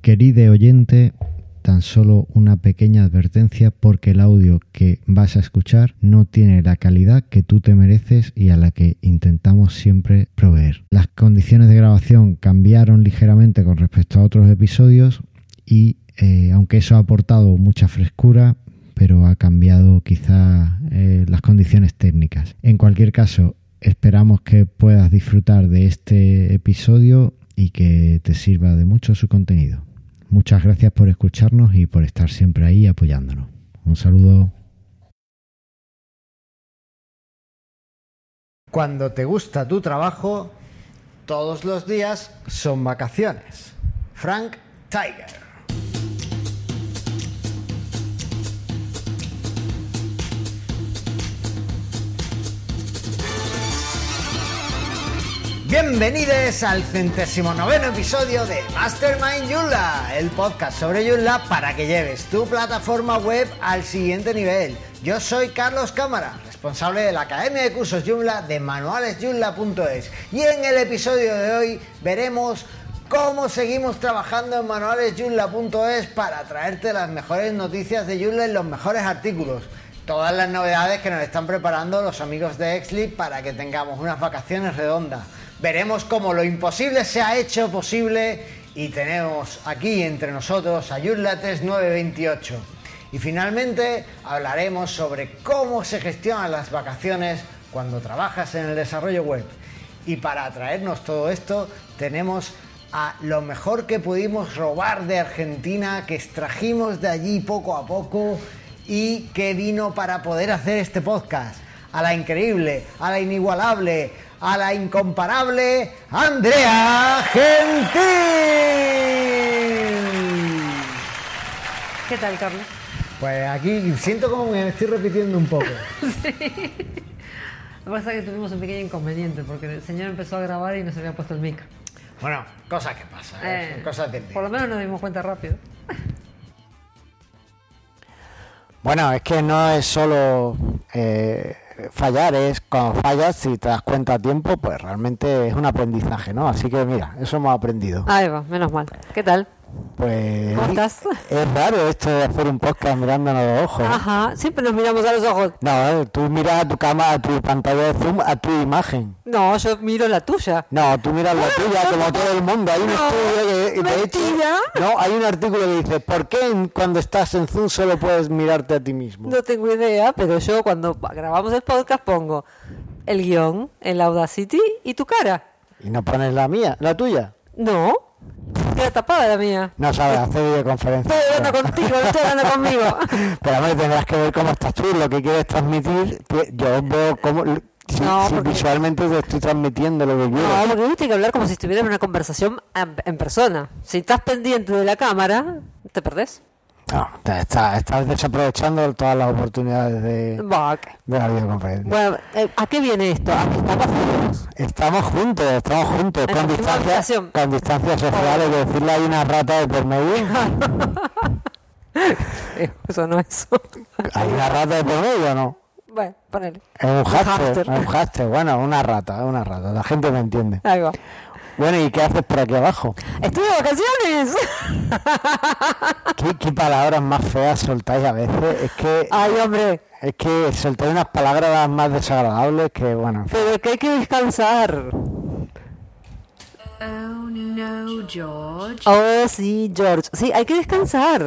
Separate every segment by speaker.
Speaker 1: Querido oyente, tan solo una pequeña advertencia porque el audio que vas a escuchar no tiene la calidad que tú te mereces y a la que intentamos siempre proveer. Las condiciones de grabación cambiaron ligeramente con respecto a otros episodios y eh, aunque eso ha aportado mucha frescura, pero ha cambiado quizá eh, las condiciones técnicas. En cualquier caso, esperamos que puedas disfrutar de este episodio y que te sirva de mucho su contenido. Muchas gracias por escucharnos y por estar siempre ahí apoyándonos. Un saludo.
Speaker 2: Cuando te gusta tu trabajo, todos los días son vacaciones. Frank Tiger. Bienvenidos al centésimo noveno episodio de Mastermind Joomla, el podcast sobre Joomla para que lleves tu plataforma web al siguiente nivel. Yo soy Carlos Cámara, responsable de la Academia de Cursos Joomla de manualesjoomla.es y en el episodio de hoy veremos cómo seguimos trabajando en manualesjoomla.es para traerte las mejores noticias de Joomla en los mejores artículos. Todas las novedades que nos están preparando los amigos de Exlip para que tengamos unas vacaciones redondas veremos cómo lo imposible se ha hecho posible y tenemos aquí entre nosotros a Yurla 3928. Y finalmente hablaremos sobre cómo se gestionan las vacaciones cuando trabajas en el desarrollo web. Y para traernos todo esto tenemos a lo mejor que pudimos robar de Argentina, que extrajimos de allí poco a poco y que vino para poder hacer este podcast. A la increíble, a la inigualable, a la incomparable Andrea Gentil.
Speaker 3: ¿Qué tal, Carlos?
Speaker 2: Pues aquí siento como me estoy repitiendo un poco.
Speaker 3: sí. Lo que pasa es que tuvimos un pequeño inconveniente porque el señor empezó a grabar y no se había puesto el micro.
Speaker 2: Bueno, cosas que pasan, ¿eh?
Speaker 3: Eh,
Speaker 2: cosas de
Speaker 3: Por lo menos nos dimos cuenta rápido.
Speaker 4: Bueno, es que no es solo eh, fallar, es cuando fallas, si te das cuenta a tiempo, pues realmente es un aprendizaje, ¿no? Así que mira, eso hemos aprendido.
Speaker 3: Ahí va, menos mal. ¿Qué tal?
Speaker 4: Pues es raro esto de hacer un podcast mirándonos a los ojos.
Speaker 3: Ajá, siempre nos miramos a los ojos.
Speaker 4: No, tú miras a tu cámara, a tu pantalla de zoom, a tu imagen.
Speaker 3: No, yo miro la tuya.
Speaker 4: No, tú miras la tuya como todo el mundo. Hay un
Speaker 3: No,
Speaker 4: estudio que de hecho- no, hay un artículo que dice ¿por qué cuando estás en zoom solo puedes mirarte a ti mismo?
Speaker 3: No tengo idea, pero yo cuando grabamos el podcast pongo el guion, el Audacity y tu cara.
Speaker 4: Y no pones la mía, la tuya.
Speaker 3: No, queda tapada la mía.
Speaker 4: No sabes hacer videoconferencias.
Speaker 3: Estoy hablando contigo, no estoy hablando conmigo.
Speaker 4: Pero a ver, tendrás que ver cómo estás tú, lo que quieres transmitir. pues, Yo veo cómo. Si,
Speaker 3: No,
Speaker 4: si
Speaker 3: porque-
Speaker 4: visualmente te estoy transmitiendo lo que quiero.
Speaker 3: No, porque uno tiene que hablar como si estuviera en una conversación en en persona. Si estás pendiente de la cámara, te perdés.
Speaker 4: No, te- está- estás desaprovechando todas las oportunidades de, de la videoconferencia.
Speaker 3: Bueno, eh, ¿a qué viene esto? A que estamos juntos.
Speaker 4: Estamos juntos, estamos juntos,
Speaker 3: En
Speaker 4: con
Speaker 3: la misma
Speaker 4: distancia,
Speaker 3: habitación.
Speaker 4: con distancia social, es decirle hay una rata de por medio.
Speaker 3: Eso no es eso.
Speaker 4: ¿Hay una rata de por medio o no?
Speaker 3: Bueno, ponele.
Speaker 4: Es un es un hámster, bueno, una rata, es una rata, la gente me entiende.
Speaker 3: Ahí va.
Speaker 4: Bueno, ¿y qué haces por aquí abajo?
Speaker 3: ¡Estoy de vacaciones!
Speaker 4: ¿Qué, qué palabras más feas soltáis a veces? Es que
Speaker 3: Ay, hombre,
Speaker 4: es que soltáis unas palabras más desagradables que, bueno,
Speaker 3: pero que hay que descansar.
Speaker 5: Oh no, George.
Speaker 3: Oh, sí, George. Sí, hay que descansar.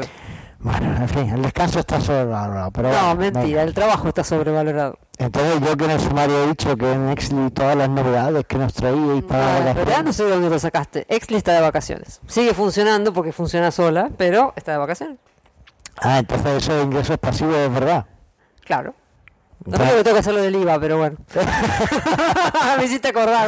Speaker 4: Bueno, en fin, el descanso está sobrevalorado, pero
Speaker 3: No,
Speaker 4: bueno,
Speaker 3: mentira, el trabajo está sobrevalorado.
Speaker 4: Entonces yo que en el sumario he dicho que en Exli todas las novedades que nos traíais para
Speaker 3: Ah,
Speaker 4: la
Speaker 3: pero ya no sé de dónde lo sacaste. Exli está de vacaciones. Sigue funcionando porque funciona sola, pero está de vacaciones.
Speaker 4: Ah, entonces eso de ingresos pasivos es verdad.
Speaker 3: Claro. No creo que tengo que hacerlo del IVA, pero bueno. Me hiciste acordar,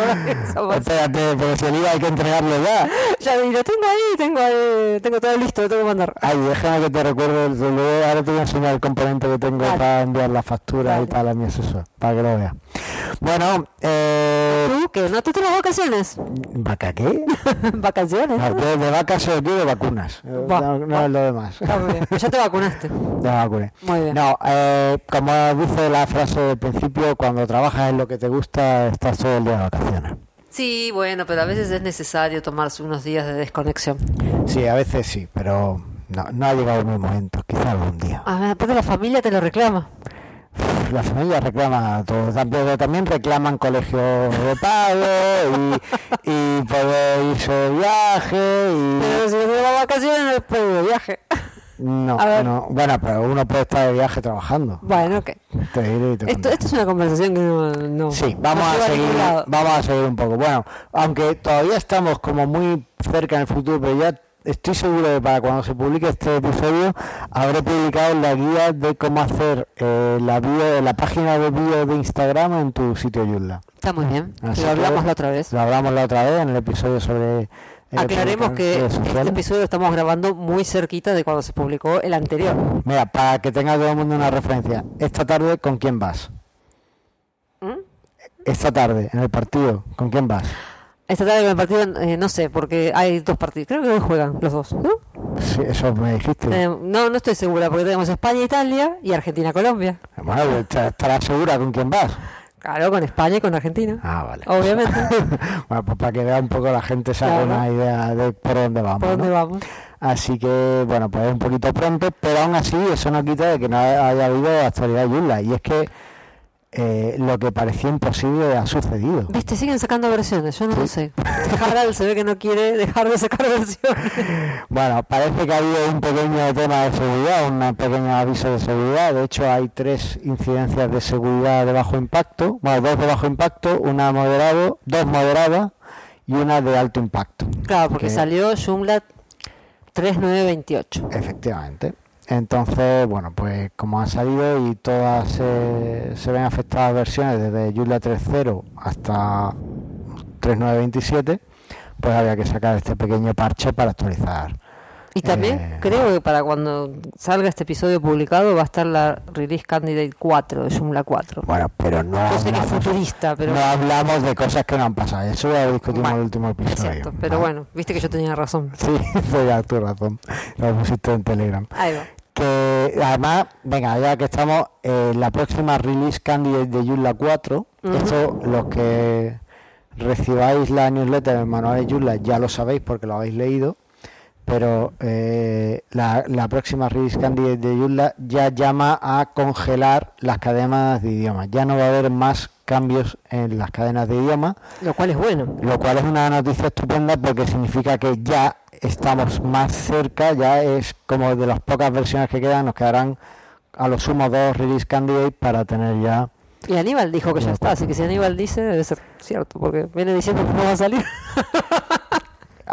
Speaker 3: ¿no?
Speaker 4: Espérate, pero si el IVA hay que entregarlo ya.
Speaker 3: Ya vi, lo tengo ahí, tengo ahí, tengo todo listo, lo tengo que mandar.
Speaker 4: Ay, déjame que te recuerde, el- ahora te voy a enseñar el componente que tengo
Speaker 3: Vale.
Speaker 4: para enviar la factura y
Speaker 3: Vale.
Speaker 4: tal a mi asesor, para que lo vea. Bueno, eh...
Speaker 3: ¿Tú qué? ¿No te tomas vacaciones?
Speaker 4: ¿Vaca qué?
Speaker 3: ¿Vacaciones?
Speaker 4: No, yo de vacas soy yo de vacunas. Eh,
Speaker 3: Va,
Speaker 4: No, no
Speaker 3: va.
Speaker 4: lo demás.
Speaker 3: Está muy bien. Pues ya te vacunaste.
Speaker 4: Ya vacuné.
Speaker 3: Muy bien.
Speaker 4: No, eh, como dice la frase del principio, cuando trabajas en lo que te gusta, estás todo el día de vacaciones.
Speaker 3: Sí, bueno, pero a veces es necesario tomarse unos días de desconexión.
Speaker 4: Sí, a veces sí, pero no, no ha llegado mi momento, quizá algún día.
Speaker 3: Ah, aparte la familia te lo reclama.
Speaker 4: La familia reclama todo, también, también reclaman colegios de pago y, y poder irse de viaje y...
Speaker 3: Pero si no de vacaciones no puedes de viaje.
Speaker 4: No, no, bueno, pero uno puede estar de viaje trabajando.
Speaker 3: Bueno, ok.
Speaker 4: Te te
Speaker 3: Esto, esto es una conversación que no... no
Speaker 4: Sí, vamos
Speaker 3: no
Speaker 4: a seguir, vamos a seguir un poco. Bueno, aunque todavía estamos como muy cerca en el futuro, pero ya estoy seguro de para cuando se publique este episodio habré publicado la guía de cómo hacer eh, la bio, la página de bio de Instagram en tu sitio Joomla.
Speaker 3: Está muy bien.
Speaker 4: Así
Speaker 3: Lo hablamos
Speaker 4: que
Speaker 3: la otra vez.
Speaker 4: Lo hablamos la otra vez en el episodio sobre.
Speaker 3: Aclaremos que este episodio estamos grabando muy cerquita de cuando se publicó el anterior.
Speaker 4: Mira, para que tenga todo el mundo una referencia, esta tarde, ¿con quién vas?
Speaker 3: ¿Mm?
Speaker 4: Esta tarde, en el partido, ¿con quién vas?
Speaker 3: Esta tarde con el partido, eh, no sé, porque hay dos partidos. Creo que hoy juegan los dos. ¿no?
Speaker 4: Sí, eso me dijiste.
Speaker 3: Eh, no, no estoy segura, porque tenemos España-Italia y Argentina-Colombia.
Speaker 4: Bueno, pues, ¿estarás estarás segura con quién vas?
Speaker 3: Claro, con España y con Argentina.
Speaker 4: Ah, vale.
Speaker 3: Obviamente.
Speaker 4: bueno, pues para que vea un poco la gente se haga
Speaker 3: Claro.
Speaker 4: una idea de por dónde vamos.
Speaker 3: ¿Por dónde
Speaker 4: ¿no?
Speaker 3: vamos?
Speaker 4: Así que, bueno, pues es un poquito pronto, pero aún así eso no quita de que no haya habido actualidad Yula. Y es que eh, lo que parecía imposible ha sucedido.
Speaker 3: Viste, siguen sacando versiones, yo no lo sé. Harald se ve que no quiere dejar de sacar versiones.
Speaker 4: Bueno, parece que ha habido un pequeño tema de seguridad, un pequeño aviso de seguridad. De hecho, hay tres incidencias de seguridad de bajo impacto. Bueno, dos de bajo impacto, una moderado, dos moderadas y una de alto impacto.
Speaker 3: Claro, porque
Speaker 4: Que-
Speaker 3: salió Joomla 3928.
Speaker 4: Efectivamente. Entonces, bueno, pues como han salido y todas se, ven afectadas versiones desde Joomla 3.0 hasta 3.927, pues había que sacar este pequeño parche para actualizar.
Speaker 3: Y también
Speaker 4: Eh,
Speaker 3: creo que para cuando salga este episodio publicado va a estar la Release Candidate 4 de Joomla 4.
Speaker 4: Bueno, pero no
Speaker 3: Yo sé que es
Speaker 4: hablamos,
Speaker 3: futurista, pero...
Speaker 4: no hablamos de cosas que no han pasado. Eso ya lo discutimos en el último episodio.
Speaker 3: cierto, pero bueno, viste que yo tenía razón.
Speaker 4: Sí, ya tu razón. Lo pusiste en Telegram.
Speaker 3: Ahí va.
Speaker 4: que además, venga, ya que estamos, eh, la próxima release candidate de Joomla 4,
Speaker 3: Ujú.
Speaker 4: esto los que recibáis la newsletter de Joomla ya lo sabéis porque lo habéis leído, pero eh, la, la próxima release candidate de Joomla ya llama a congelar las cadenas de idiomas. Ya no va a haber más cambios en las cadenas de idioma,
Speaker 3: Lo cual es bueno.
Speaker 4: lo cual es una noticia estupenda porque significa que ya estamos más cerca, ya es como de las pocas versiones que quedan, nos quedarán a lo sumo dos release candidates para tener ya
Speaker 3: Y Aníbal dijo que ya está, así que si Aníbal dice debe ser cierto, porque viene diciendo que no va a salir.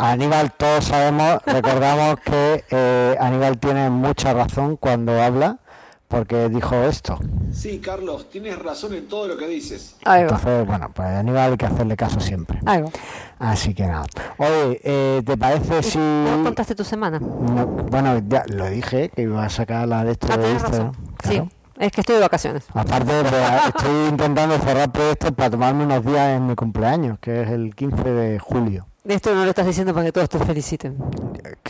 Speaker 4: Aníbal todos sabemos, recordamos que eh, Aníbal tiene mucha razón cuando habla porque dijo esto.
Speaker 6: Sí, Carlos, tienes razón en todo lo que dices.
Speaker 3: Ahí va.
Speaker 4: Entonces, bueno, pues a Aníbal hay que hacerle caso siempre.
Speaker 3: Ahí va.
Speaker 4: Así que nada. Oye, eh, ¿te parece si...
Speaker 3: ¿No contaste tu semana?
Speaker 4: no- bueno, ya lo dije, que iba a sacar la de esto
Speaker 3: Ah,
Speaker 4: de
Speaker 3: razón.
Speaker 4: Claro.
Speaker 3: Sí, es que estoy de vacaciones.
Speaker 4: Aparte, estoy intentando cerrar proyectos para tomarme unos días en mi cumpleaños, que es el 15 de julio.
Speaker 3: Esto no lo estás diciendo para que todos te feliciten.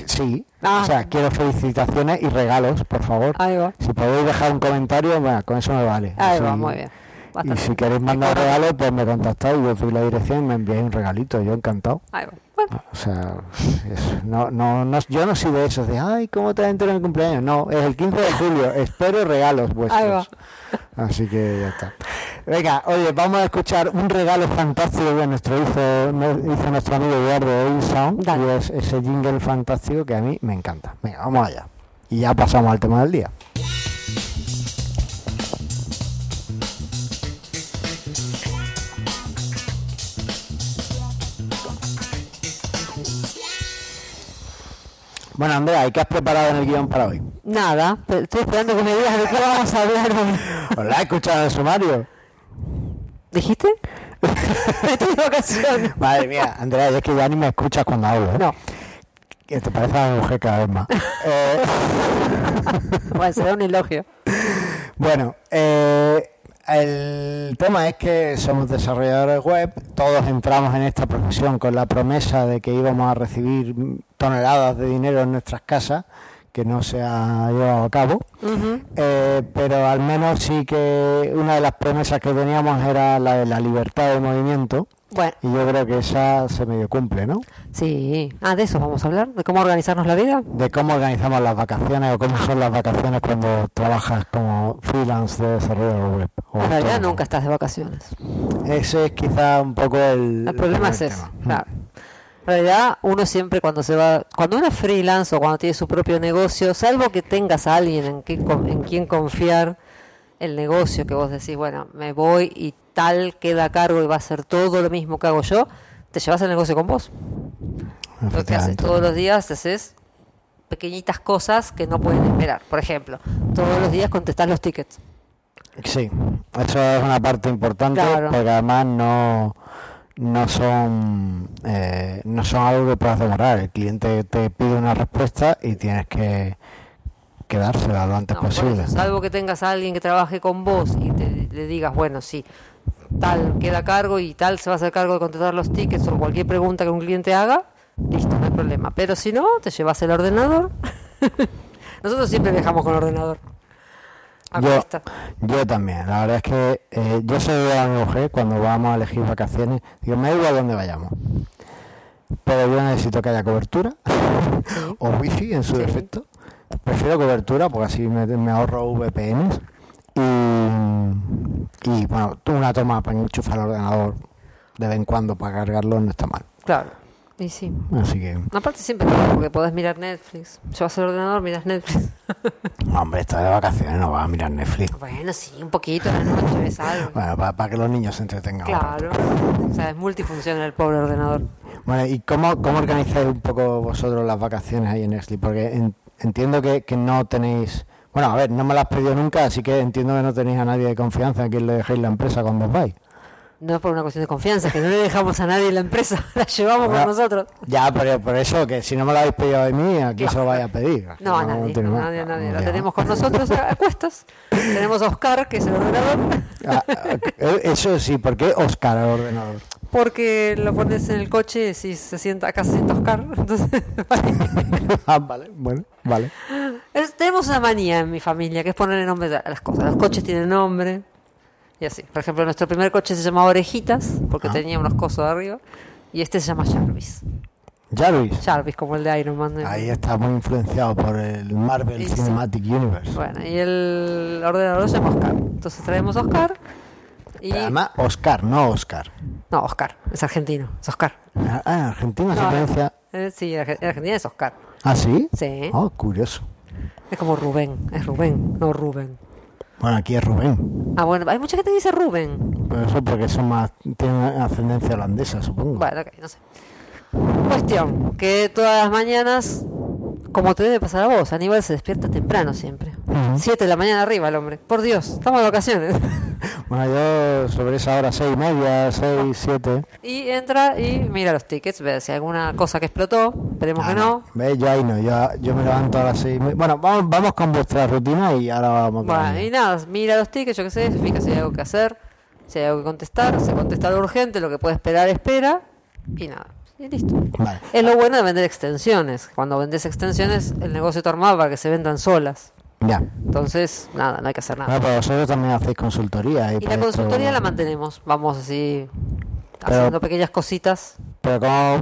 Speaker 4: Sí,
Speaker 3: Ah.
Speaker 4: o sea, quiero felicitaciones y regalos, por favor.
Speaker 3: Ahí va.
Speaker 4: Si podéis dejar un comentario, bueno, con eso me vale.
Speaker 3: Ahí va, muy bien.
Speaker 4: Y si queréis mandar regalos, pues me contactáis, yo os doy la dirección y me enviáis un regalito, yo encantado.
Speaker 3: Ahí va. Bueno,
Speaker 4: O sea, es- no, no, no, yo no soy de esos de, ay, ¿cómo te entero en mi cumpleaños? No, es el 15 de julio, espero regalos vuestros.
Speaker 3: Ahí va.
Speaker 4: Así que ya está. Venga, oye, vamos a escuchar un regalo fantástico que nuestro hizo, hizo nuestro amigo Eduardo de Sound
Speaker 3: Dale.
Speaker 4: y es ese jingle fantástico que a mí me encanta. Venga, vamos allá. Y ya pasamos al tema del día. Bueno, Andrea, ¿y qué has preparado en el guion para hoy?
Speaker 3: nada, estoy esperando que me digas de qué vamos a hablar hoy.
Speaker 4: ¿Os la he escuchado en el sumario?
Speaker 3: ¿Dijiste? vacaciones.
Speaker 4: Madre mía, Andrea, es que ya ni me escuchas cuando hablo. ¿eh?
Speaker 3: No,
Speaker 4: Que te parece a mi mujer cada vez más. Eh,
Speaker 3: bueno, será un elogio.
Speaker 4: bueno, eh, el tema es que somos desarrolladores web, todos entramos en esta profesión con la promesa de que íbamos a recibir toneladas de dinero en nuestras casas, que no se ha llevado a cabo. Eh, pero al menos sí que una de las promesas que teníamos era la de la libertad de movimiento
Speaker 3: Bueno,
Speaker 4: Y yo creo que esa se medio cumple, ¿no?
Speaker 3: sí. Ah, de eso vamos a hablar, de cómo organizarnos la vida.
Speaker 4: De cómo organizamos las vacaciones o cómo son las vacaciones cuando trabajas como freelance de desarrollo web. o
Speaker 3: En realidad nunca estás de vacaciones.
Speaker 4: Ese es quizá un poco el...
Speaker 3: El problema es ese, claro. En realidad, uno siempre cuando se va, cuando uno es freelance o cuando tiene su propio negocio, salvo que tengas a alguien en, que, en quien confiar el negocio, que vos decís, bueno, me voy y tal queda a cargo y va a hacer todo lo mismo que hago yo, te llevas el negocio con vos. Lo que haces todos los días haces pequeñitas cosas que no pueden esperar. Por ejemplo, todos los días contestar los tickets.
Speaker 4: Sí, eso es una parte importante
Speaker 3: Claro.
Speaker 4: porque además no no son eh, no son algo que puedas demorar. El cliente te pide una respuesta y tienes que, que dársela lo antes
Speaker 3: No,
Speaker 4: posible.
Speaker 3: eso, salvo que tengas a alguien que trabaje con vos y te, le digas, bueno, sí, tal queda a cargo y tal se va a hacer cargo de contestar los tickets o cualquier pregunta que un cliente haga, listo, no hay problema. Pero si no, te llevas el ordenador. Nosotros siempre viajamos con ordenador. A
Speaker 4: Yo, yo también, la verdad es que eh, yo soy de mi mujer cuando vamos a elegir vacaciones, digo, me da igual dónde vayamos, pero yo necesito que haya cobertura o wifi en su
Speaker 3: Sí.
Speaker 4: defecto. Prefiero cobertura porque así me, me ahorro VPNs y, y bueno, una toma para enchufar el ordenador de vez en cuando para cargarlo no está mal.
Speaker 3: Claro. Y sí.
Speaker 4: Así que,
Speaker 3: Aparte siempre porque podés mirar Netflix. Llevas el ordenador, miras Netflix.
Speaker 4: hombre, estás de vacaciones, no vas a mirar Netflix.
Speaker 3: bueno, sí, un poquito en la noche ves algo.
Speaker 4: Bueno, para, que los niños se entretengan.
Speaker 3: Claro. O sea, es multifuncional el pobre ordenador.
Speaker 4: Bueno, ¿y cómo, cómo organizáis un poco vosotros las vacaciones ahí en Nextly? Porque en- entiendo que, que no tenéis... Bueno, a ver, no me las has pedido nunca, así que entiendo que no tenéis a nadie de confianza a quien le dejéis la empresa cuando os vais.
Speaker 3: No es por una cuestión de confianza, que no le dejamos a nadie en la empresa, la llevamos
Speaker 4: Bueno,
Speaker 3: con nosotros.
Speaker 4: Ya, pero por eso, que si no me lo habéis pedido de mí, aquí
Speaker 3: Claro.
Speaker 4: se lo vais a pedir.
Speaker 3: No, a nadie,
Speaker 4: más.
Speaker 3: nadie, nadie. La tenemos con nosotros a, a cuestas. Tenemos a Oscar, que es el ordenador,
Speaker 4: Ah, ah, eh, eso sí, ¿por qué Oscar el ordenador?
Speaker 3: porque lo pones en el coche y se sienta, acá se sienta Oscar. Entonces,
Speaker 4: ah, vale, bueno, vale.
Speaker 3: Es- tenemos una manía en mi familia, que es ponerle nombre a las cosas. Los coches tienen nombre y así. Por ejemplo, nuestro primer coche se llamaba Orejitas, porque
Speaker 4: Ah.
Speaker 3: tenía unos cosos de arriba. Y este se llama Jarvis.
Speaker 4: Jarvis.
Speaker 3: Jarvis, como el de Iron Man.
Speaker 4: Ahí está muy influenciado por el Marvel
Speaker 3: Y sí.
Speaker 4: Cinematic Universe.
Speaker 3: Bueno, y el ordenador se llama Oscar. Entonces traemos Oscar. Y...
Speaker 4: Además, Oscar, no Oscar.
Speaker 3: No, Oscar, es argentino, es Oscar.
Speaker 4: Ah, en Argentina se
Speaker 3: No,
Speaker 4: pronuncia...
Speaker 3: eh, sí, en Argentina es Oscar.
Speaker 4: ¿Ah, sí?
Speaker 3: Sí.
Speaker 4: Oh, curioso.
Speaker 3: Es como Rubén, es Rubén, no Rubén.
Speaker 4: Bueno, aquí es Rubén.
Speaker 3: Ah, bueno, hay mucha gente que dice Rubén.
Speaker 4: Pero eso porque son más... Tienen ascendencia holandesa, supongo.
Speaker 3: Bueno, ok, no sé. Cuestión, que todas las mañanas, como te debe pasar a vos, Aníbal se despierta temprano siempre.
Speaker 4: Ujú.
Speaker 3: Siete de la mañana arriba el hombre. Por Dios, estamos de vacaciones.
Speaker 4: Bueno, yo sobre esa hora, seis y media, seis, siete...
Speaker 3: y entra y mira los tickets, ve si hay alguna cosa que explotó, esperemos que no.
Speaker 4: ¿Ves? Yo ahí no, yo, yo me levanto a las seis y media. Bueno, vamos, vamos con vuestra rutina y ahora vamos
Speaker 3: Bueno, y nada, mira los tickets, yo qué sé, se fija si hay algo que hacer, si hay algo que contestar, se contesta lo urgente, lo que puede esperar, espera, y nada, y listo.
Speaker 4: Vale.
Speaker 3: Es lo bueno de vender extensiones. Cuando vendes extensiones, el negocio te armado para que se vendan solas.
Speaker 4: Ya.
Speaker 3: Entonces, nada, no hay que hacer nada.
Speaker 4: Bueno, pero vosotros también hacéis consultoría.
Speaker 3: Y la consultoría la mantenemos, vamos así
Speaker 4: Pero-
Speaker 3: haciendo pequeñas cositas.
Speaker 4: Pero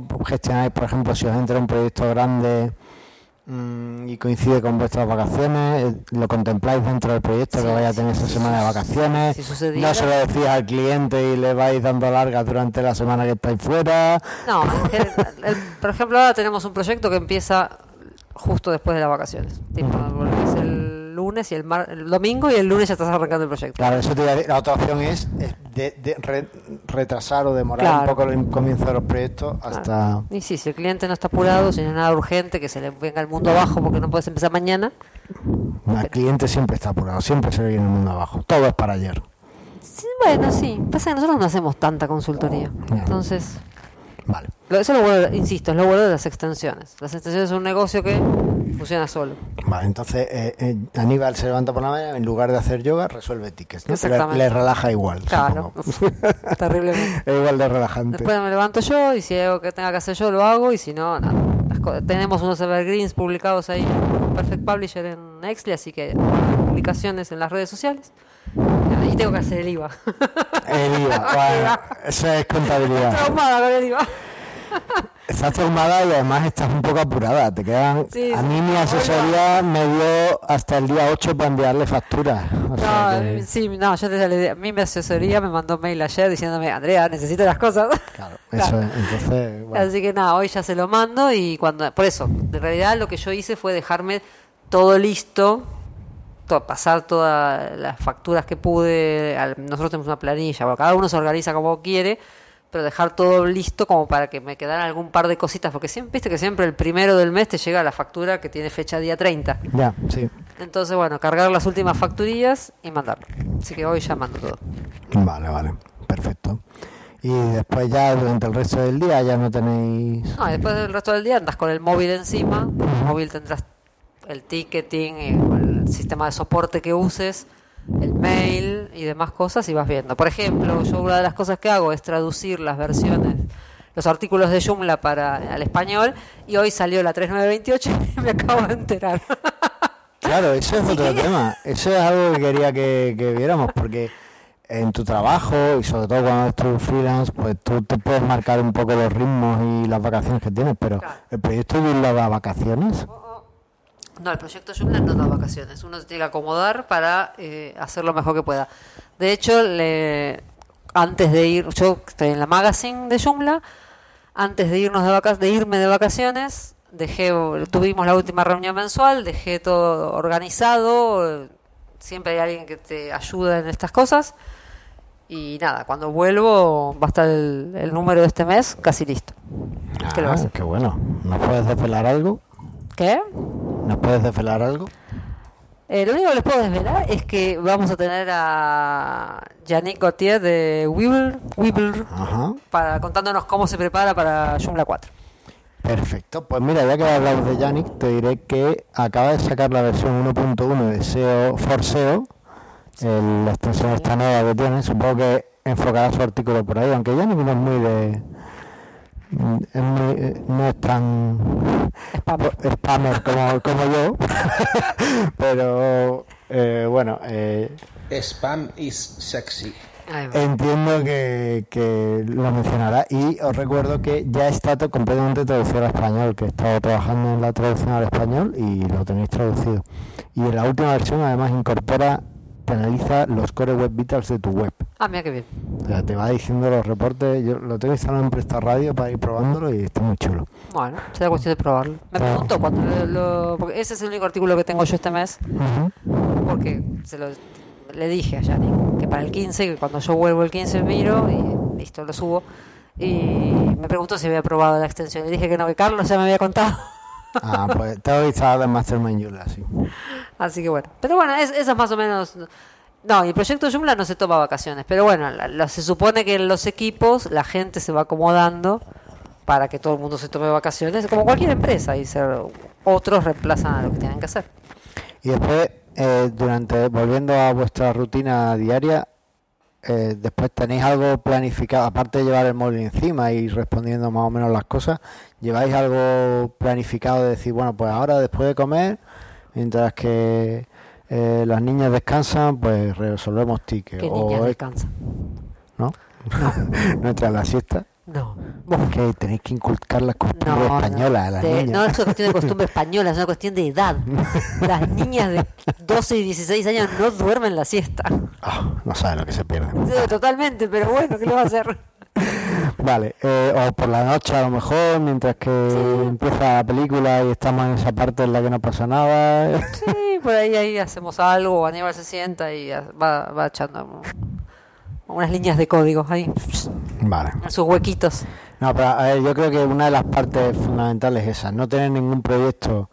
Speaker 4: ¿cómo gestionáis, por ejemplo, si os entra un proyecto grande y coincide con vuestras vacaciones? eh, ¿Lo contempláis dentro del proyecto
Speaker 3: Sí,
Speaker 4: que vaya a
Speaker 3: sí,
Speaker 4: tener esa
Speaker 3: sí,
Speaker 4: semana de vacaciones?
Speaker 3: si
Speaker 4: ¿No se lo decís al cliente y le vais dando largas durante la semana que estáis fuera?
Speaker 3: No, es que el- el- por ejemplo, ahora tenemos un proyecto que empieza justo después de las vacaciones. Tipo, volvés el lunes y el, mar- el domingo y el lunes ya estás arrancando el proyecto.
Speaker 4: Claro, eso te iba a decir. La otra opción es de, de re- retrasar o demorar un poco el comienzo de los proyectos hasta...
Speaker 3: Claro. Y sí, si el cliente no está apurado, si no es nada urgente, que se le venga el mundo abajo porque no puedes empezar mañana.
Speaker 4: El cliente siempre está apurado, siempre se le viene el mundo abajo. Todo es para ayer.
Speaker 3: Sí, bueno, sí. Pasa que nosotros no hacemos tanta consultoría. Entonces,
Speaker 4: Vale.
Speaker 3: eso es lo bueno, insisto, es lo bueno de las extensiones. Las extensiones son un negocio que funciona solo.
Speaker 4: Vale, entonces eh, eh, Aníbal se levanta por la mañana, en lugar de hacer yoga, resuelve tickets. ¿no? Le, relaja igual.
Speaker 3: Claro,
Speaker 4: supongo.
Speaker 3: terriblemente.
Speaker 4: es igual de relajante.
Speaker 3: Después me levanto yo y si hay algo que tenga que hacer yo lo hago y si no, nada. Las tenemos unos evergreens publicados ahí con Perfect Publisher en Nextly, así que publicaciones en las redes sociales. Tengo que hacer el IVA.
Speaker 4: El IVA, bueno, eso es contabilidad.
Speaker 3: Traumada con el IVA.
Speaker 4: Estás traumada y además estás un poco apurada. Te quedan.
Speaker 3: Sí,
Speaker 4: a mí mi asesoría me dio hasta el día 8 para enviarle facturas. O sea
Speaker 3: No,
Speaker 4: que-
Speaker 3: sí, no, yo te a mí mi asesoría me mandó mail ayer diciéndome, Andrea, necesito las cosas.
Speaker 4: claro, eso es. Entonces, bueno.
Speaker 3: Así que nada, hoy ya se lo mando y cuando, por eso, en realidad lo que yo hice fue dejarme todo listo, to- pasar todas las facturas que pude, al- nosotros tenemos una planilla, bueno, cada uno se organiza como quiere, pero dejar todo listo como para que me quedaran algún par de cositas, porque siempre, viste que siempre el primero del mes te llega la factura que tiene fecha día 30.
Speaker 4: Ya, sí.
Speaker 3: Entonces, bueno, cargar las últimas facturillas y mandarlo. Así que hoy ya mando todo.
Speaker 4: Vale, vale. Perfecto. Y después ya durante el resto del día ya no tenéis...
Speaker 3: No, y después del resto del día andas con el móvil encima. Con el móvil tendrás el ticketing, el, el sistema de soporte que uses, el mail y demás cosas y vas viendo. Por ejemplo, yo una de las cosas que hago es traducir las versiones, los artículos de Joomla para al español y hoy salió la 3928 y me acabo de enterar.
Speaker 4: Claro, eso es otro tema. Eso es algo que quería que, que viéramos, porque en tu trabajo y sobre todo cuando eres tú freelance, pues tú te puedes marcar un poco los ritmos y las vacaciones que tienes, pero
Speaker 3: Claro.
Speaker 4: el proyecto de da vacaciones.
Speaker 3: No, el proyecto Joomla no da vacaciones. Uno se tiene que acomodar para eh, hacer lo mejor que pueda. De hecho, le, antes de ir, yo estoy en la magazine de Joomla, antes de irnos de vaca- de irme de vacaciones, dejé, tuvimos la última reunión mensual, dejé todo organizado, siempre hay alguien que te ayuda en estas cosas. Y nada, cuando vuelvo va a estar el, el número de este mes casi listo. ¿Qué le va a
Speaker 4: Ah,
Speaker 3: hacer?
Speaker 4: qué bueno. ¿Nos puedes desvelar algo?
Speaker 3: ¿Qué?
Speaker 4: ¿Nos puedes desvelar algo?
Speaker 3: Eh, lo único que les puedo desvelar es que vamos a tener a Yannick Gauthier de Weeble, Weeble
Speaker 4: Ajá.
Speaker 3: para contándonos cómo se prepara para Joomla 4.
Speaker 4: Perfecto. Pues mira, ya que hablamos de Yannick, te diré que acaba de sacar la versión 1.1 de SEO for SEO, el- la extensión esta nueva que tiene. Supongo que enfocará su artículo por ahí, aunque Yannick no es muy de. mm, es muy- eh, no es tan
Speaker 3: Spam.
Speaker 4: spammer como, como yo, pero eh, bueno, eh,
Speaker 7: Spam is sexy.
Speaker 4: Entiendo que, que lo mencionará y os recuerdo que ya está to- completamente traducido al español, que he estado trabajando en la traducción al español y lo tenéis traducido. Y en la última versión además incorpora, te analiza los core web vitals de tu web.
Speaker 3: Ah, mira qué bien.
Speaker 4: O sea, te va diciendo los reportes, yo lo tengo instalado en Presta Radio para ir probándolo y está muy chulo.
Speaker 3: Bueno, será cuestión de probarlo. Me preguntó cuando lo, lo- porque ese es el único artículo que tengo yo este mes, porque se lo, le dije a Yannick que para el 15, que cuando yo vuelvo el 15 miro y listo, lo subo. Y me preguntó si había probado la extensión. Le dije que no, que Carlos ya me había contado.
Speaker 4: Ah, pues tengo instalado en Mastermind Joomla, sí.
Speaker 3: Así que bueno. Pero bueno, es, eso es más o menos. No, y el proyecto Joomla no se toma vacaciones. Pero bueno, la- la- se supone que en los equipos la gente se va acomodando para que todo el mundo se tome vacaciones, como cualquier empresa. Y se- otros reemplazan a lo que tienen que hacer.
Speaker 4: Y después, eh, durante, volviendo a vuestra rutina diaria, eh, después tenéis algo planificado, aparte de llevar el móvil encima y respondiendo más o menos las cosas, ¿lleváis algo planificado de decir, bueno, pues ahora después de comer, mientras que eh, las niñas descansan, pues resolvemos tickets?
Speaker 3: Que
Speaker 4: o
Speaker 3: niñas
Speaker 4: es-
Speaker 3: descansan.
Speaker 4: ¿No? ¿No entra en la siesta?
Speaker 3: No.
Speaker 4: Que tenéis que inculcar las costumbres
Speaker 3: No,
Speaker 4: españolas a
Speaker 3: no,
Speaker 4: las
Speaker 3: de-
Speaker 4: niñas.
Speaker 3: no es una cuestión de costumbre española, es una cuestión de edad. Las niñas de 12 y 16 años no duermen la siesta.
Speaker 4: Ah, no sabe lo que se pierde.
Speaker 3: Sí, Totalmente, pero bueno, ¿qué le va a hacer?
Speaker 4: Vale, eh, o por la noche a lo mejor, mientras que
Speaker 3: Sí.
Speaker 4: empieza la película y estamos en esa parte en la que no pasa nada.
Speaker 3: Sí, por ahí, ahí hacemos algo, Aníbal se sienta y va, va echando unas líneas de código ahí,
Speaker 4: Vale.
Speaker 3: en sus huequitos.
Speaker 4: No, pero a ver, yo creo que una de las partes fundamentales es esa, no tener ningún proyecto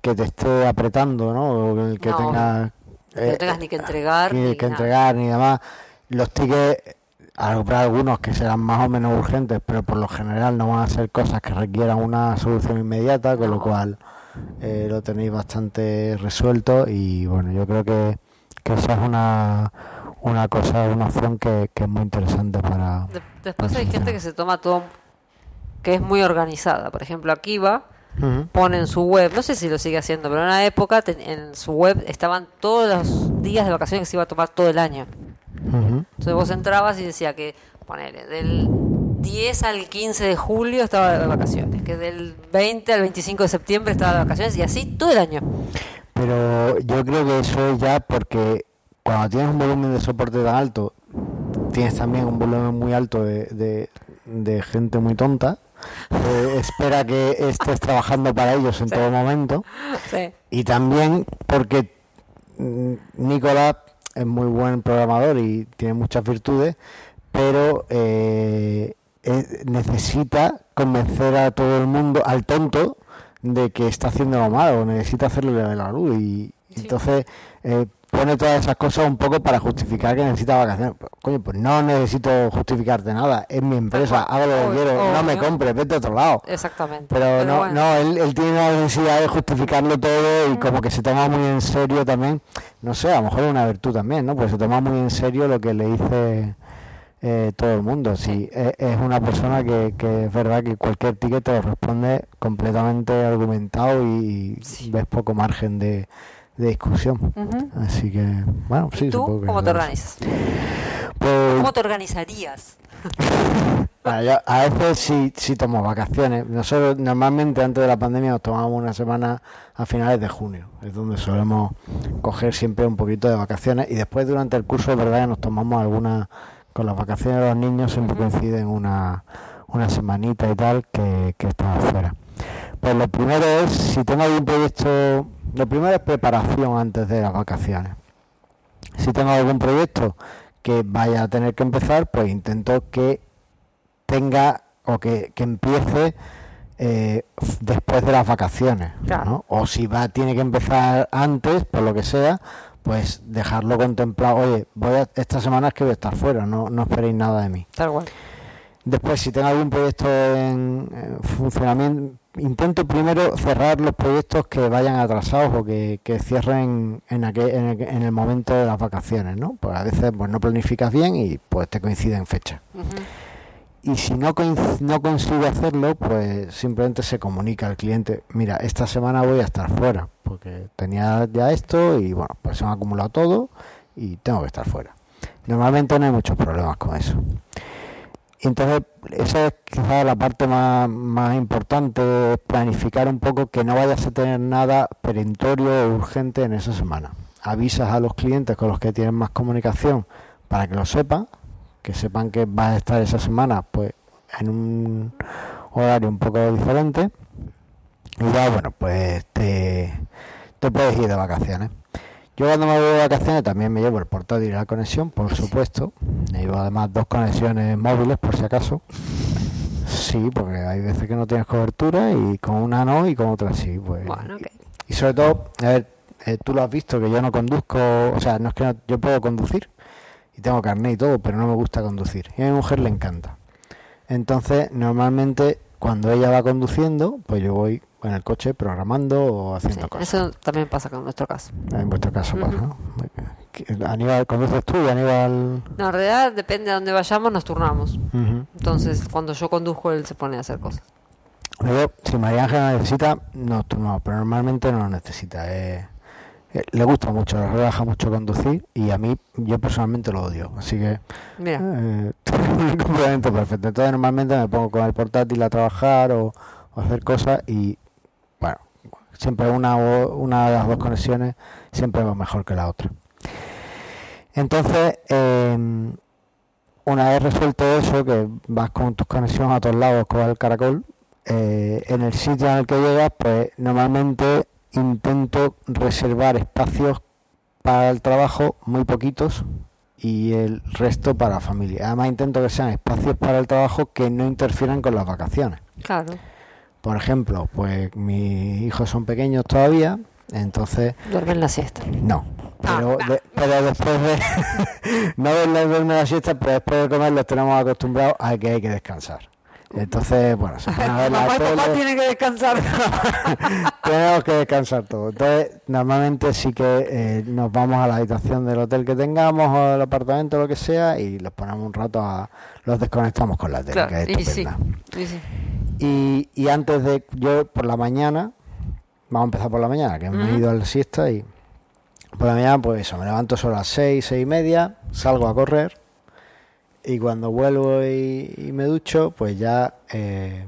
Speaker 4: que te esté apretando, ¿no? O el que
Speaker 3: No,
Speaker 4: tengas...
Speaker 3: No tengas ni que entregar,
Speaker 4: ni
Speaker 3: ni
Speaker 4: que
Speaker 3: nada.
Speaker 4: entregar, ni demás. Los tickets, habrá algunos que serán más o menos urgentes, pero por lo general no van a ser cosas que requieran una solución inmediata, con lo cual eh, lo tenéis bastante resuelto y bueno, yo creo que, que esa es una, una cosa, una opción que, que es muy interesante para...
Speaker 3: De- después hay gente que se toma todo, que es muy organizada. Por ejemplo, aquí va,
Speaker 4: Ujú.
Speaker 3: pone en su web, no sé si lo sigue haciendo, pero en una época ten- en su web estaban todos los días de vacaciones que se iba a tomar todo el año. Entonces vos entrabas y decía que, ponele, del 10 al 15 de julio estaba de vacaciones, que del 20 al 25 de septiembre estaba de vacaciones y así todo el año.
Speaker 4: Pero yo creo que eso es ya porque cuando tienes un volumen de soporte tan alto, tienes también un volumen muy alto de, de- de gente muy tonta. que espera que estés trabajando para ellos en todo momento.
Speaker 3: Sí.
Speaker 4: Y también porque mm, Nicolás es muy buen programador y tiene muchas virtudes, pero eh, necesita convencer a todo el mundo, al tonto, de que está haciendo lo malo, necesita hacerle la luz y entonces eh, pone todas esas cosas un poco para justificar que necesita vacaciones. Coño, pues no necesito justificarte nada, es mi empresa, hago lo que
Speaker 3: Obvio,
Speaker 4: quiero, no me compres, vete a otro lado.
Speaker 3: Exactamente.
Speaker 4: Pero, no,
Speaker 3: bueno.
Speaker 4: no él, él tiene la necesidad de justificarlo todo y como que se toma muy en serio también, no sé, a lo mejor es una virtud también, ¿no? Pues se toma muy en serio lo que le dice eh, todo el mundo. Sí, es, es una persona que, que es verdad que cualquier ticket te lo responde completamente argumentado y, y ves poco margen de, de discusión. Así que, bueno, sí,
Speaker 3: ¿Y tú
Speaker 4: supongo que
Speaker 3: cómo te
Speaker 4: es
Speaker 3: organizas?
Speaker 4: Pues,
Speaker 3: ¿Cómo te organizarías?
Speaker 4: Bueno, yo a veces sí, sí tomo vacaciones. Nosotros normalmente antes de la pandemia nos tomábamos una semana a finales de junio. Es donde solemos coger siempre un poquito de vacaciones y después durante el curso, de verdad, que nos tomamos algunas, con las vacaciones de los niños siempre coinciden una, una semanita y tal que, que estamos fuera. Pues lo primero es, si tengo algún proyecto, lo primero es preparación antes de las vacaciones. Si tengo algún proyecto que vaya a tener que empezar, pues intento que tenga o que, que empiece eh, después de las vacaciones.
Speaker 3: Claro.
Speaker 4: ¿no? O si va tiene que empezar antes, por lo que sea, pues dejarlo contemplado. Oye, voy a, esta semana es que voy a estar fuera, no, no esperéis nada de mí.
Speaker 3: Tal cual.
Speaker 4: Después, si tengo algún proyecto en, en funcionamiento, intento primero cerrar los proyectos que vayan atrasados o que, que cierren en, aquel- en, el, en el momento de las vacaciones, ¿no? Pues a veces pues no planificas bien y pues te coinciden fechas.
Speaker 3: Ujú.
Speaker 4: Y si no, no consigo hacerlo, pues simplemente se comunica al cliente, mira, esta semana voy a estar fuera, porque tenía ya esto y bueno, pues se me ha acumulado todo y tengo que estar fuera. Normalmente no hay muchos problemas con eso. Entonces, esa es quizás la parte más, más importante, planificar un poco que no vayas a tener nada perentorio o urgente en esa semana. Avisas a los clientes con los que tienen más comunicación para que lo sepan, que sepan que vas a estar esa semana pues en un horario un poco diferente y ya bueno pues te puedes ir de vacaciones. Yo cuando me voy de vacaciones también me llevo el portátil y la conexión, por supuesto. Me llevo además dos conexiones móviles por si acaso. Sí, porque hay veces que no tienes cobertura y con una no y con otra sí. Pues.
Speaker 3: Bueno, ok.
Speaker 4: Y sobre todo, a ver, eh, tú lo has visto que yo no conduzco, o sea, no es que no- yo puedo conducir y tengo carnet y todo, pero no me gusta conducir. Y a mi mujer le encanta. Entonces, normalmente cuando ella va conduciendo, pues yo voy en el coche programando o haciendo
Speaker 3: Sí,
Speaker 4: cosas.
Speaker 3: eso también pasa con nuestro caso.
Speaker 4: En vuestro caso
Speaker 3: Ujú.
Speaker 4: pasa, ¿no? Aníbal, ¿conduces tú y Aníbal?
Speaker 3: No, en realidad depende de dónde vayamos, nos turnamos. Entonces, cuando yo conduzco, él se pone a hacer cosas.
Speaker 4: Luego, si María Ángela necesita, no, tú no, pero normalmente no lo necesita. eh, eh, le gusta mucho, le relaja mucho conducir y a mí, yo personalmente lo odio. Así que,
Speaker 3: Mira,
Speaker 4: eh, un complemento perfecto. Entonces, normalmente me pongo con el portátil a trabajar o, o hacer cosas y, siempre una, o- una de las dos conexiones siempre va mejor que la otra. Entonces, em, una vez resuelto eso, que vas con tus conexiones a todos lados con el caracol, eh, en el sitio en el que llegas, pues normalmente intento reservar espacios para el trabajo, muy poquitos, y el resto para familia. Además intento que sean espacios para el trabajo que no interfieran con las vacaciones.
Speaker 3: claro,
Speaker 4: Por ejemplo, pues mis hijos son pequeños todavía, entonces
Speaker 3: duermen la siesta.
Speaker 4: no. Pero,
Speaker 3: Ah,
Speaker 4: de- pero después de no verme la siesta, pero después de comer los tenemos acostumbrados a que hay que descansar. Entonces, bueno, se pone a ver la
Speaker 3: Mamá y papá
Speaker 4: tele.
Speaker 3: tienen que descansar.
Speaker 4: Tenemos que descansar todo. Entonces, normalmente sí que eh, nos vamos a la habitación del hotel que tengamos o del apartamento, lo que sea, y los ponemos un rato a. Los desconectamos con la tele,
Speaker 3: Claro,
Speaker 4: que es
Speaker 3: y sí, y sí.
Speaker 4: Y, y antes de. Yo por la mañana. Vamos a empezar por la mañana, que me he ido a la siesta y. Por la mañana, pues eso, me levanto sobre las seis, seis y media, salgo a correr. Y cuando vuelvo y, y me ducho, pues ya eh,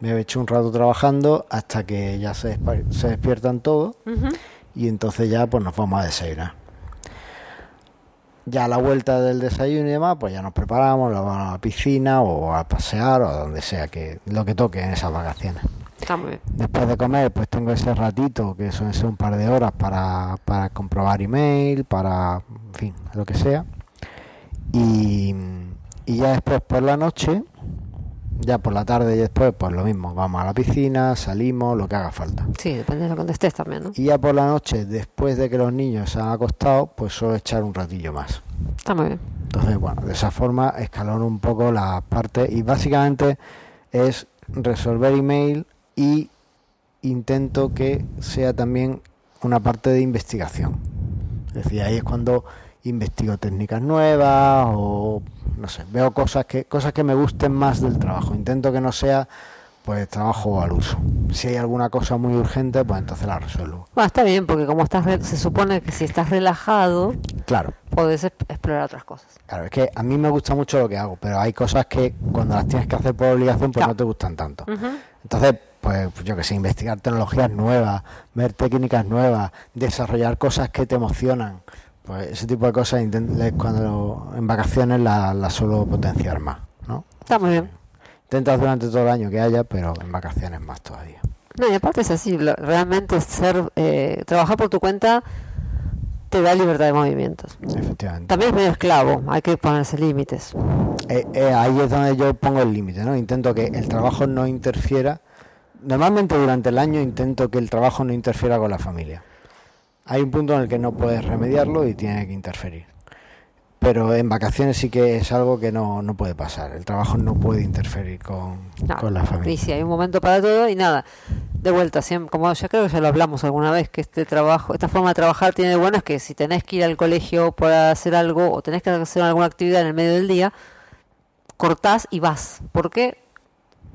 Speaker 4: me he hecho un rato trabajando hasta que ya se, despiertan todos y entonces ya pues nos vamos a desayunar. Ya a la vuelta del desayuno y demás, pues ya nos preparamos, nos vamos a la piscina o a pasear o a donde sea, que lo que toque en esas vacaciones.
Speaker 3: Está muy bien.
Speaker 4: Después de comer, pues tengo ese ratito, que suelen ser un par de horas para, para comprobar email, para, en fin, lo que sea. Y, y ya después por la noche, ya por la tarde y después, pues lo mismo, vamos a la piscina, salimos, lo que haga falta.
Speaker 3: Sí, depende de lo que contestes también, ¿no?
Speaker 4: Y ya por la noche, después de que los niños se han acostado, pues suelo echar un ratillo más.
Speaker 3: Está muy bien.
Speaker 4: Entonces, bueno, de esa forma escalono un poco la parte y básicamente es resolver email y intento que sea también una parte de investigación. Es decir, ahí es cuando investigo técnicas nuevas o no sé, veo cosas que cosas que me gusten más del trabajo. Intento que no sea pues trabajo al uso. Si hay alguna cosa muy urgente, pues entonces la resuelvo.
Speaker 3: Bueno, está bien, porque como estás re- se supone que si estás relajado,
Speaker 4: Claro.
Speaker 3: podés explorar otras cosas.
Speaker 4: Claro, es que a mí me gusta mucho lo que hago, pero hay cosas que cuando las tienes que hacer por obligación, pues no te gustan tanto. Entonces, pues yo que sé, investigar tecnologías nuevas, ver técnicas nuevas, desarrollar cosas que te emocionan, pues ese tipo de cosas cuando en vacaciones las las suelo potenciar más, ¿no?
Speaker 3: Está muy bien.
Speaker 4: Intentas durante todo el año que haya, pero en vacaciones más todavía.
Speaker 3: No, y aparte es así, lo- realmente ser, eh, trabajar por tu cuenta te da libertad de movimientos.
Speaker 4: Efectivamente.
Speaker 3: También es medio esclavo, hay que ponerse límites.
Speaker 4: Eh, eh, ahí es donde yo pongo el límite, ¿no? Intento que el trabajo no interfiera. Normalmente durante el año intento que el trabajo no interfiera con la familia. Hay un punto en el que no puedes remediarlo y tiene que interferir. Pero en vacaciones sí que es algo que no, no puede pasar. El trabajo no puede interferir con,
Speaker 3: No,
Speaker 4: con la
Speaker 3: Y
Speaker 4: familia.
Speaker 3: sí, hay un momento para todo y nada. De vuelta, siempre, como ya creo que ya lo hablamos alguna vez, que este trabajo, esta forma de trabajar tiene de bueno es que si tenés que ir al colegio para hacer algo o tenés que hacer alguna actividad en el medio del día, cortás y vas. Porque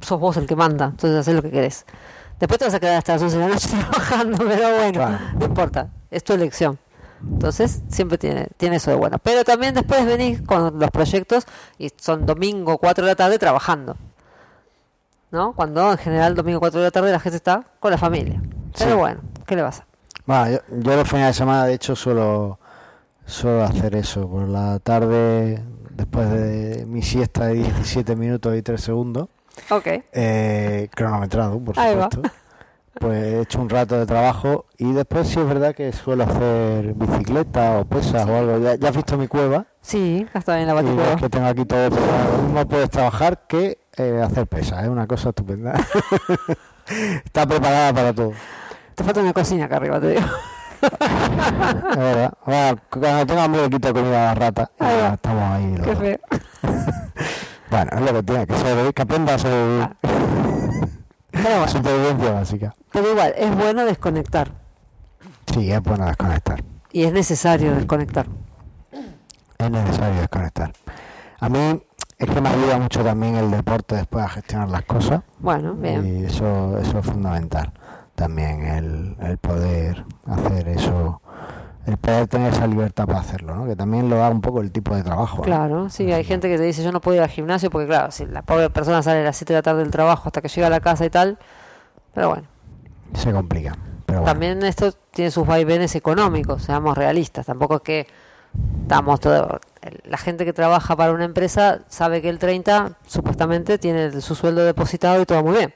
Speaker 3: sos vos el que manda, entonces haces lo que querés. Después te vas a quedar hasta las 11 de la noche trabajando, pero bueno,
Speaker 4: Claro.
Speaker 3: no importa, es tu elección. Entonces, siempre tiene, tiene eso de bueno. Pero también después venís con los proyectos y son domingo, 4 de la tarde trabajando. ¿No? Cuando en general domingo, 4 de la tarde la gente está con la familia. Pero
Speaker 4: Sí.
Speaker 3: bueno, ¿qué le pasa?
Speaker 4: Bueno, yo, yo los fines de semana, de hecho, suelo, suelo hacer eso. Por la tarde, después de mi siesta de 17 minutos y 3 segundos,
Speaker 3: Ok.
Speaker 4: eh, cronometrado, por
Speaker 3: Ahí va.
Speaker 4: Pues he hecho un rato de trabajo y después sí es verdad que suelo hacer bicicleta o pesas o algo. Ya, ya has visto mi cueva
Speaker 3: Sí, está bien la baticueva.
Speaker 4: que tengo aquí todo. preparado. Lo mismo puedes trabajar que eh, hacer pesas, es una cosa estupenda. Está preparada para todo.
Speaker 3: Te falta una cocina acá arriba, te digo.
Speaker 4: Es verdad. Bueno, cuando tenga hambre le quito comida a la rata. y
Speaker 3: Ahí
Speaker 4: ya estamos ahí.
Speaker 3: Qué feo.
Speaker 4: Bueno, es lo que tiene que ser, que aprenda a sobrevivir.
Speaker 3: Ah. Pero bueno,
Speaker 4: Supervivencia básica.
Speaker 3: pero igual, es bueno desconectar.
Speaker 4: Sí, es bueno desconectar.
Speaker 3: Y es necesario desconectar.
Speaker 4: Es necesario desconectar. A mí es que me ayuda mucho también el deporte después a gestionar las cosas.
Speaker 3: Bueno, bien.
Speaker 4: Y eso, eso es fundamental. También el, el poder hacer eso, el poder tener esa libertad para hacerlo, ¿no? Que también lo da un poco el tipo de trabajo. ¿no?
Speaker 3: Claro, sí, hay gente que te dice yo no puedo ir al gimnasio porque claro, si la pobre persona sale a las 7 de la tarde del trabajo hasta que llega a la casa y tal, pero bueno,
Speaker 4: Se complica. Pero bueno.
Speaker 3: también esto tiene sus vaivenes económicos, seamos realistas, tampoco es que estamos todo, la gente que trabaja para una empresa sabe que el 30 supuestamente tiene su sueldo depositado y todo muy bien.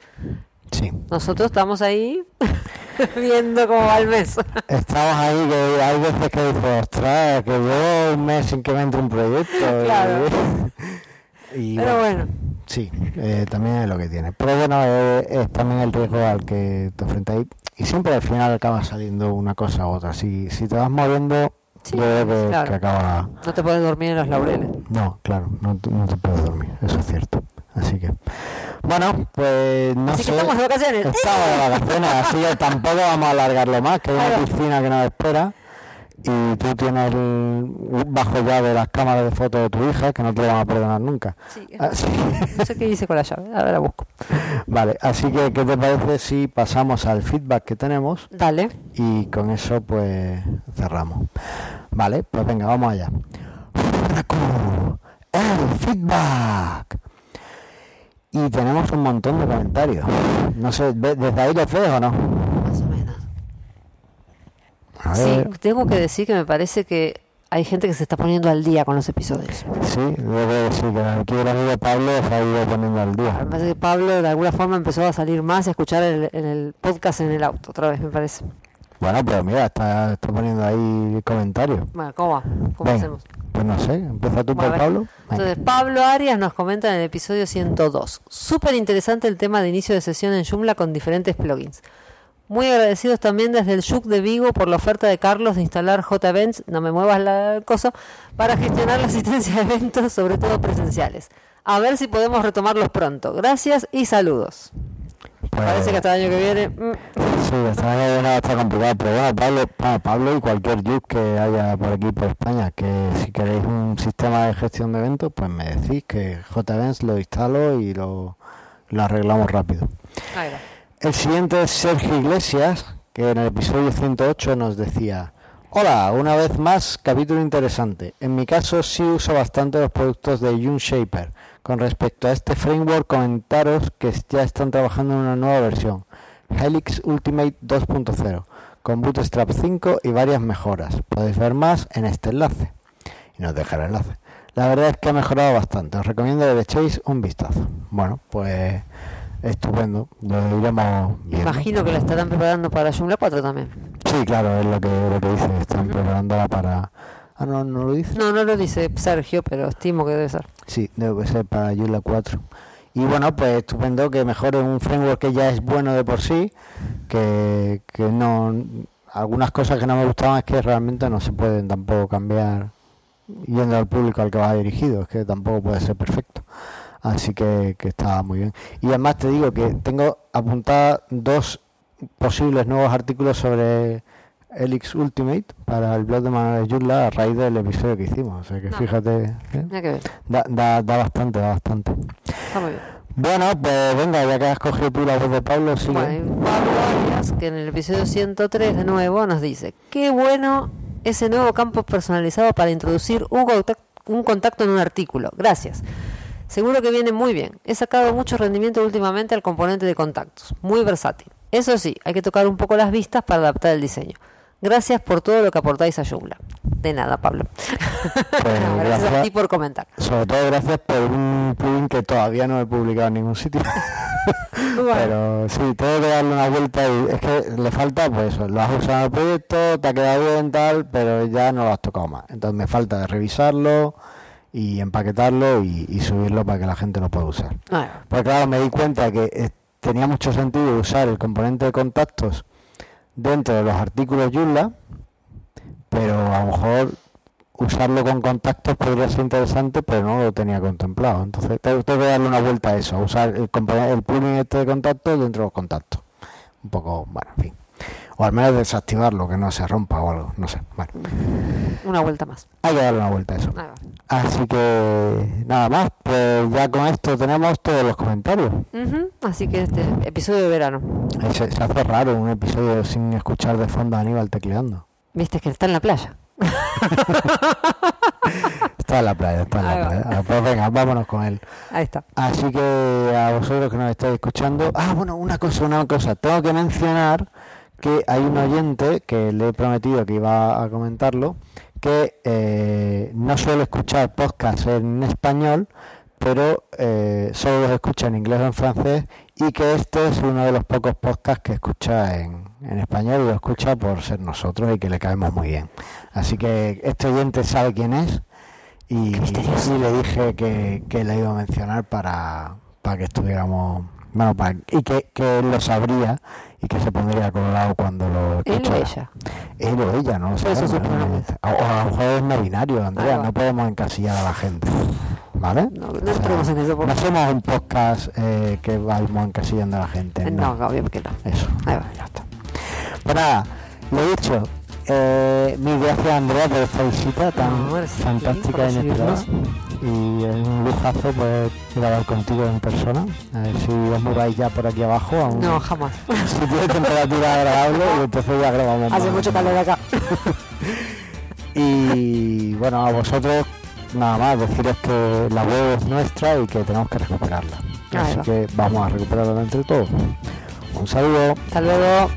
Speaker 4: Sí.
Speaker 3: Nosotros estamos ahí viendo cómo va el mes.
Speaker 4: Estamos ahí que hay veces que dices, ostras, que llevo un mes sin que me entre un proyecto.
Speaker 3: Claro.
Speaker 4: Y,
Speaker 3: Pero bueno,
Speaker 4: Sí, eh, también es lo que tiene. Pero bueno, eh, es también el riesgo al que te enfrentas ahí. Y siempre al final acaba saliendo una cosa u otra. Si, si te vas moviendo,
Speaker 3: Sí, claro.
Speaker 4: que acaba...
Speaker 3: no te puedes dormir en los laureles.
Speaker 4: No, claro, no, no te puedes dormir, eso es cierto. Así que, bueno, pues no
Speaker 3: Así
Speaker 4: sé.
Speaker 3: que estamos de vacaciones.
Speaker 4: Estamos de vacaciones, así que tampoco vamos a alargarlo más, que hay una piscina que nos espera y tú tienes el- bajo llave las cámaras de fotos de tu hija, que no te lo van a perdonar nunca.
Speaker 3: Sí.
Speaker 4: Así-
Speaker 3: No sé qué hice con la llave. Ahora la busco.
Speaker 4: vale, así que, ¿qué te parece si pasamos al feedback que tenemos
Speaker 3: Dale.
Speaker 4: y con eso pues cerramos? Vale, pues venga, vamos allá. El feedback. Y tenemos un montón de comentarios. No sé, ¿ve- ¿desde ahí lo ves o no?
Speaker 3: Más o menos.
Speaker 4: A
Speaker 3: Sí, tengo que decir que me parece que hay gente que se está poniendo al día con los episodios.
Speaker 4: Sí, debo decir que aquí el amigo Pablo se ha ido poniendo al
Speaker 3: Me
Speaker 4: día.
Speaker 3: parece que Pablo de alguna forma empezó a salir más y a escuchar el podcast en el auto, otra vez me parece.
Speaker 4: Bueno, pues mira, está, está poniendo ahí comentarios.
Speaker 3: Bueno, ¿cómo va? ¿Cómo
Speaker 4: Venga,
Speaker 3: hacemos?
Speaker 4: Pues no sé, empieza tú por. Pablo. Venga.
Speaker 3: Entonces, Pablo Arias nos comenta en el episodio 102. Súper interesante el tema de inicio de sesión en Joomla con diferentes plugins. Muy agradecidos también desde el Yuk de Vigo por la oferta de Carlos de instalar JEvents, no me muevas la cosa, para gestionar la asistencia de eventos, sobre todo presenciales. A ver si podemos retomarlos pronto. Gracias y saludos. Parece que hasta el año que viene. mm,
Speaker 4: Sí, esta año viene está complicado, pero bueno, Pablo, Pablo y cualquier youth que haya por aquí por España, que si queréis un sistema de gestión de eventos, pues me decís que JEvents lo instalo y lo, lo arreglamos rápido.
Speaker 3: ahí va.
Speaker 4: El siguiente es Sergio Iglesias, que en el episodio 108 nos decía, Hola, una vez más, capítulo interesante. En mi caso sí uso bastante los productos de Unshaper. Con respecto a este framework, comentaros que ya están trabajando en una nueva versión, Helix Ultimate 2.0, con Bootstrap 5 y varias mejoras. Podéis ver más en este enlace. Y nos deja el enlace. La verdad es que ha mejorado bastante. Os recomiendo que le echéis un vistazo. Bueno, pues estupendo. Lo iremos viendo.
Speaker 3: Imagino que lo estarán preparando para Joomla 4 también.
Speaker 4: Sí, claro, es lo que, lo que dice. Están preparándola para... Ah, no, no lo dice.
Speaker 3: No, no lo dice Sergio, pero estimo que debe ser.
Speaker 4: Sí, debe ser para Joomla 4. Y bueno, pues estupendo que mejore un framework que ya es bueno de por sí, que, que no... Algunas cosas que no me gustaban es que realmente no se pueden tampoco cambiar yendo al público al que va dirigido, es que tampoco puede ser perfecto. Así que, que está muy bien. Y además te digo que tengo apuntadas dos posibles nuevos artículos sobre Elix Ultimate para el blog de Manuel Joomla a raíz del episodio que hicimos. O sea que
Speaker 3: No.
Speaker 4: fíjate, ¿eh?
Speaker 3: Que
Speaker 4: da, da, da bastante, da bastante.
Speaker 3: Está muy bien.
Speaker 4: Bueno, pues venga, ya que has cogido tú la voz de Pablo, sigue.
Speaker 3: Bueno, Pablo Arias, que en el episodio 103 de nuevo nos dice, qué bueno ese nuevo campo personalizado para introducir un contacto, un contacto en un artículo. Gracias. Seguro que viene muy bien. He sacado mucho rendimiento últimamente al componente de contactos. Muy versátil. Eso sí, hay que tocar un poco las vistas para adaptar el diseño. Gracias por todo lo que aportáis a Joomla. De nada, Pablo. gracias a
Speaker 4: gracias.
Speaker 3: ti por comentar.
Speaker 4: Sobre todo gracias por un plugin que todavía no he publicado en ningún sitio. Pero sí, tengo que darle una vuelta y es que le falta, pues eso, lo has usado en el proyecto, te ha quedado bien tal, pero ya no lo has tocado más. Entonces me falta de revisarlo y empaquetarlo y, y subirlo para que la gente lo pueda usar.
Speaker 3: Bueno,
Speaker 4: Porque claro, me di cuenta que eh, tenía mucho sentido usar el componente de contactos dentro de los artículos Joomla, pero a lo mejor usarlo con contactos podría ser interesante, pero no lo tenía contemplado. Entonces tengo, que darle una vuelta a eso, usar el, el plugin este de contactos dentro de los contactos. Un poco, bueno, en fin. O al menos desactivarlo, que no se rompa o algo, no sé. Bueno,
Speaker 3: una vuelta más.
Speaker 4: hay que darle una vuelta a eso.
Speaker 3: Va.
Speaker 4: Así que nada más, pues ya con esto tenemos todos los comentarios.
Speaker 3: Ujú, Así que este episodio de verano.
Speaker 4: Se, se hace raro un episodio sin escuchar de fondo a Aníbal tecleando.
Speaker 3: Viste que está en la playa.
Speaker 4: Está en la playa, está en la playa. Ah, Pues venga, vámonos con él.
Speaker 3: Ahí está.
Speaker 4: Así que a vosotros que nos estáis escuchando. Ah, bueno, una cosa, una cosa. Tengo que mencionar que hay un oyente que le he prometido que iba a comentarlo, que eh, no suele escuchar podcasts en español, pero eh, solo los escucha en inglés o en francés, y que este es uno de los pocos podcasts que escucha en, en español y lo escucha por ser nosotros y que le caemos muy bien. Así que este oyente sabe quién es y, y le dije que, que le iba a mencionar para, para que estuviéramos bueno para, y que, que él lo sabría y que se pondría colorado cuando lo
Speaker 3: Él o
Speaker 4: escuchara.
Speaker 3: ella.
Speaker 4: él o ella no lo
Speaker 3: eso
Speaker 4: sabemos, ¿no?
Speaker 3: pronombres.
Speaker 4: o, o a lo mejor es no binario Andrea
Speaker 3: va.
Speaker 4: no podemos encasillar a la gente ¿vale?
Speaker 3: No, no entremos en eso porque...
Speaker 4: No somos un podcast eh, que vamos encasillando a la gente.
Speaker 3: No, obvio que no.
Speaker 4: Eso.
Speaker 3: Ahí va.
Speaker 4: Ya está. Pues nada, lo dicho. Eh, mil gracias Andrea por esta visita tan
Speaker 3: No,
Speaker 4: fantástica e inesperada. Y es un lujazo pues grabar contigo en persona. A ver si os mudáis ya por aquí abajo a un
Speaker 3: No, jamás.
Speaker 4: sitio de temperatura agradable y entonces ya grabamos
Speaker 3: Hace
Speaker 4: más.
Speaker 3: mucho calor acá.
Speaker 4: Y bueno, a vosotros nada más deciros que la web es nuestra y que tenemos que recuperarla. Así que vamos a recuperarla entre todos. Un saludo.
Speaker 3: Hasta luego.